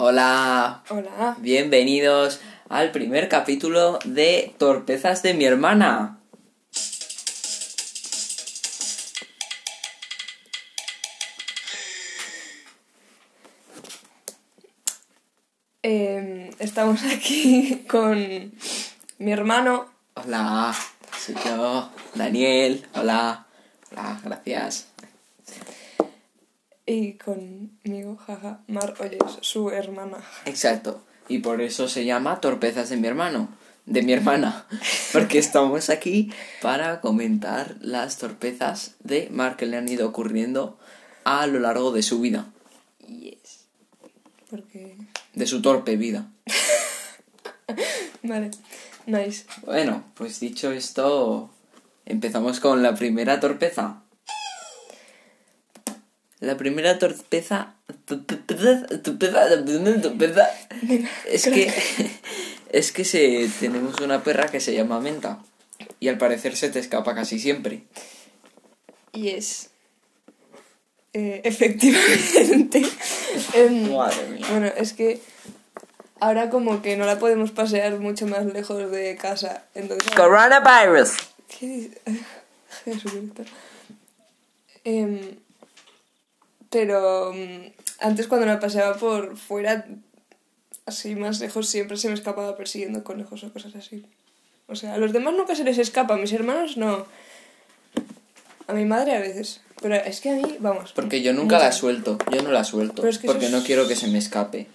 Hola, Hola. bienvenidos al primer capítulo de Torpezas de mi hermana. Eh, estamos aquí con mi hermano. Hola, soy yo, Daniel. Hola, hola, gracias. Y conmigo, jaja, Mar, oye, es su hermana. Exacto, y por eso se llama Torpezas de mi hermano, de mi hermana, porque estamos aquí para comentar las torpezas de Mar que le han ido ocurriendo a lo largo de su vida, Yes. Porque. de su torpe vida. Vale, nice. Bueno, pues dicho esto, empezamos con la primera torpeza. La primera torpeza. Es que. Es que se, tenemos una perra que se llama Menta. Y al parecer se te escapa casi siempre. Yes. Eh, efectivamente. Em, Madre mía. bueno, es que ahora como que no la podemos pasear mucho más lejos de casa. Entonces. Coronavirus. ¿Qué dice? Jesucristo. Em, pero mm, antes cuando la paseaba por fuera, así más lejos, siempre se me escapaba persiguiendo conejos o cosas así. O sea, a los demás nunca se les escapa, a mis hermanos no. A mi madre a veces. Pero es que a mí, vamos. Porque yo nunca la suelto. Yo no la suelto. Pero es que porque no quiero que se me escape. Eh,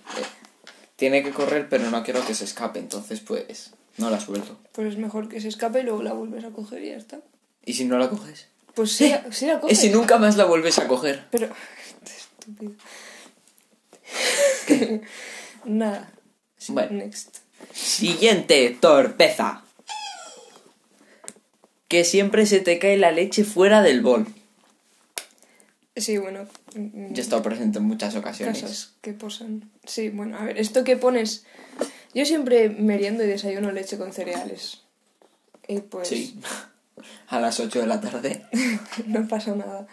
Tiene que correr, pero no quiero que se escape. Entonces, pues, no la suelto. Pues es mejor que se escape y luego la vuelves a coger y ya está. ¿Y si no la coges? Pues sí, la- sí la ¿Y coges. si nunca más la vuelves a coger? Pero. Estúpido. Nada. Sí, Bueno. Next. Siguiente torpeza. Que siempre se te cae la leche fuera del bol. Sí, bueno. mm, Yo he estado presente en muchas ocasiones. Casas que posan. Sí, bueno, a ver, esto que pones. Yo siempre meriendo y desayuno leche con cereales. Y pues. Sí. A las 8 de la tarde. no pasa nada.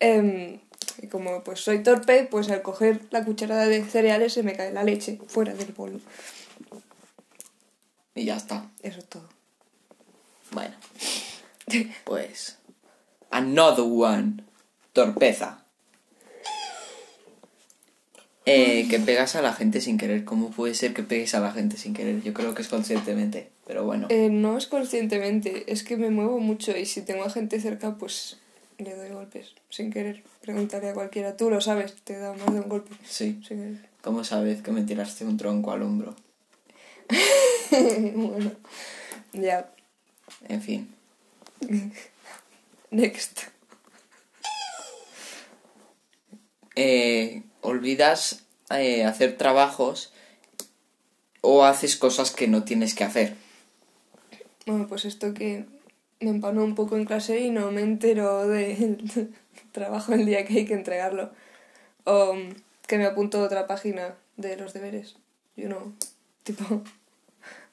Em, y como pues soy torpe, pues al coger la cucharada de cereales se me cae la leche fuera del bol. Y ya está. Eso es todo. Bueno. Pues. Another one. Torpeza. Eh, que pegas a la gente sin querer. ¿Cómo puede ser que pegues a la gente sin querer? Yo creo que es conscientemente. Pero bueno. Eh, no es conscientemente, es que me muevo mucho y si tengo a gente cerca, pues le doy golpes sin querer. Preguntaré a cualquiera, tú lo sabes, te he dado más de un golpe Sí. sin querer. ¿Cómo sabes que me tiraste un tronco al hombro? bueno, ya, En fin. next. eh, olvidas eh, hacer trabajos o haces cosas que no tienes que hacer. Bueno, pues esto que me empanó un poco en clase y no me entero del trabajo el día que hay que entregarlo. O mm, que me apunto a otra página de los deberes. Yo no, tipo...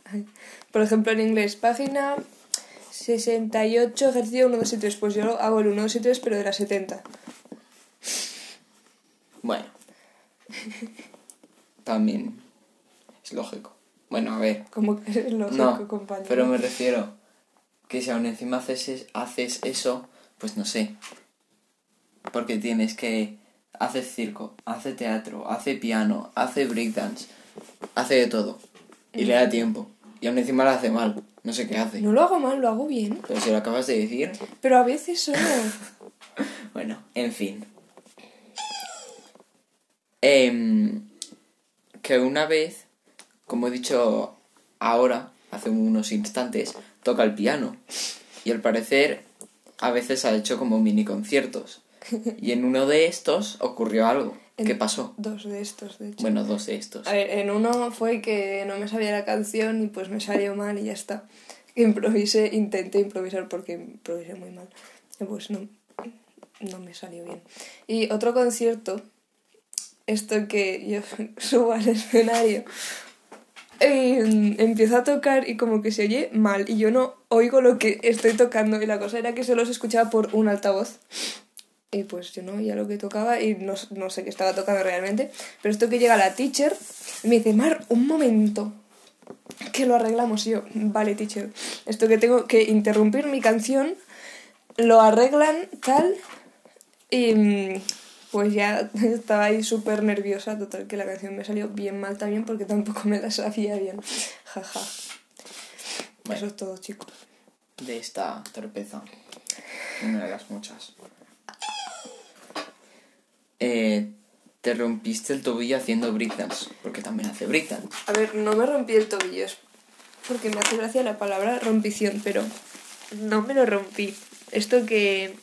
ay. Por ejemplo, en inglés, página 68, ejercicio 1, 2 y 3. Pues yo hago el 1, 2 y 3, pero de las 70. Bueno. También es lógico. Bueno, a ver. Como que es lógico, no, compañero. pero me refiero que si aún encima haces, es- haces eso, pues no sé. Porque tienes que... Hace circo, hace teatro, hace piano, hace breakdance, hace de todo. Y le da tiempo. Y aún encima lo hace mal. No sé qué hace. No lo hago mal, lo hago bien. Pero si lo acabas de decir... Pero a veces solo... Bueno, en fin. Em, que una vez, como he dicho ahora, hace unos instantes, toca el piano. Y al parecer, a veces ha hecho como mini conciertos. Y en uno de estos ocurrió algo. ¿Qué En pasó? Dos de estos, de hecho. Bueno, dos de estos. A ver, en uno fue que no me sabía la canción y pues me salió mal y ya está. Improvisé, intenté improvisar porque improvisé muy mal. Y pues no, no me salió bien. Y otro concierto, esto que yo subo al escenario y mm, empiezo a tocar y como que se oye mal y yo no oigo lo que estoy tocando y la cosa era que solo se escuchaba por un altavoz. Y pues yo no oía lo que tocaba y no, no sé qué estaba tocando realmente. Pero esto que llega la teacher, me dice, Mar, un momento, que lo arreglamos. Yo, vale, teacher, esto que tengo que interrumpir mi canción, lo arreglan tal. Y pues ya estaba ahí súper nerviosa, total, que la canción me salió bien mal también porque tampoco me la sabía bien. Jaja. Bueno. Eso es todo, chicos. De esta torpeza. Una de las muchas. Eh, te rompiste el tobillo haciendo breakdance. Porque también hace breakdance. A ver, no me rompí el tobillo, es porque me hace gracia la palabra rompición, pero no me lo rompí. Esto que...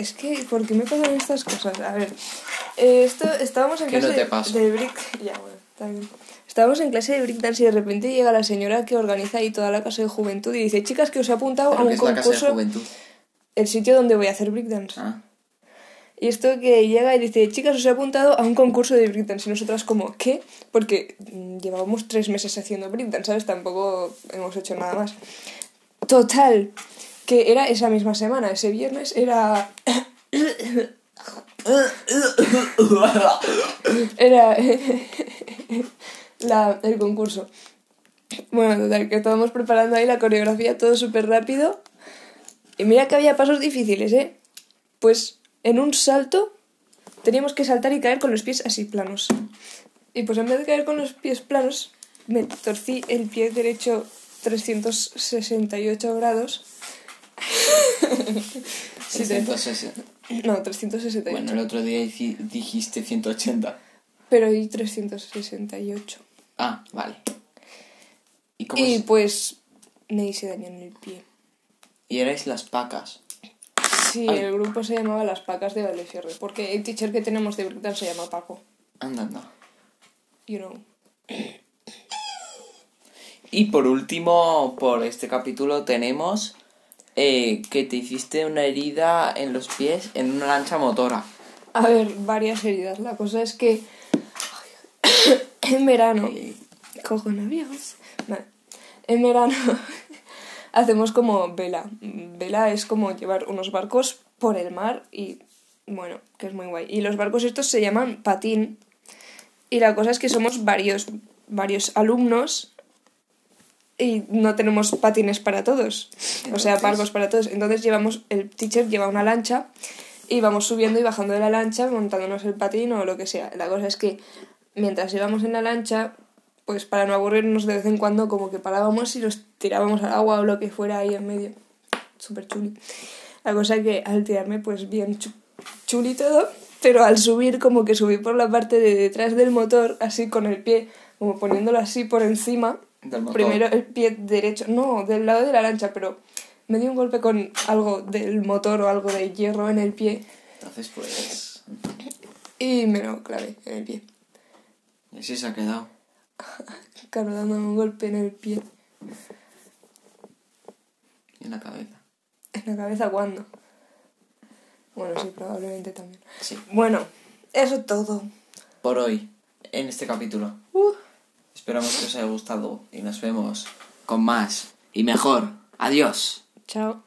Es que, ¿por qué me pasan estas cosas? A ver, eh, esto, estábamos en ¿Qué no clase te de- break... Ya, bueno, bien. Estábamos en clase de breakdance y de repente llega la señora que organiza ahí toda la casa de juventud y dice, chicas, que os he apuntado a un es la casa de concurso, juventud. el sitio donde voy a hacer breakdance. Ah. Y esto que llega y dice, chicas, os he apuntado a un concurso de breakdance. Y nosotras como, ¿qué? Porque mm, llevábamos tres meses haciendo breakdance, ¿sabes? Tampoco hemos hecho nada más. Total, que era esa misma semana, ese viernes era... era la, el concurso. Bueno, total, que estábamos preparando ahí la coreografía todo súper rápido. Y mira que había pasos difíciles, ¿eh? Pues en un salto teníamos que saltar y caer con los pies así planos. Y pues en vez de caer con los pies planos, me torcí el pie derecho 368 grados. Sí, 360. No, 368. Bueno, el otro día dijiste 180. Pero hay 368. Ah, vale. ¿Y cómo Y es? pues me hice daño en el pie. Y erais las pacas. Sí, Ay. el grupo se llamaba Las Pacas de Valdefierre, porque el teacher que tenemos de breakdance se llama Paco. Anda, anda. You know. Y por último, por este capítulo tenemos eh, que te hiciste una herida en los pies en una lancha motora. A ver, varias heridas. La cosa es que en verano, coronavirus, vale. en verano hacemos como vela. Vela es como llevar unos barcos por el mar y bueno, que es muy guay. Y los barcos estos se llaman patín. Y la cosa es que somos varios, varios alumnos y no tenemos patines para todos. O sea, barcos para todos. Entonces llevamos, el teacher lleva una lancha y vamos subiendo y bajando de la lancha, montándonos el patín o lo que sea. La cosa es que mientras íbamos en la lancha, pues para no aburrirnos de vez en cuando, como que parábamos y los tirábamos al agua o lo que fuera ahí en medio. Súper chuli. La cosa que al tirarme, pues bien chu- chuli todo, pero al subir, como que subí por la parte de detrás del motor, así con el pie, como poniéndolo así por encima. Del motor. Primero el pie derecho, no, del lado de la lancha, pero me di un golpe con algo del motor o algo de hierro en el pie Entonces, pues. y me lo clavé en el pie. Y así se ha quedado. Claro, dándome un golpe en el pie. Y en la cabeza. ¿En la cabeza cuándo? Bueno, sí, probablemente también. Sí. Bueno, eso es todo. Por hoy, en este capítulo. Uh. Esperamos que os haya gustado y nos vemos con más y mejor. Adiós. Chao.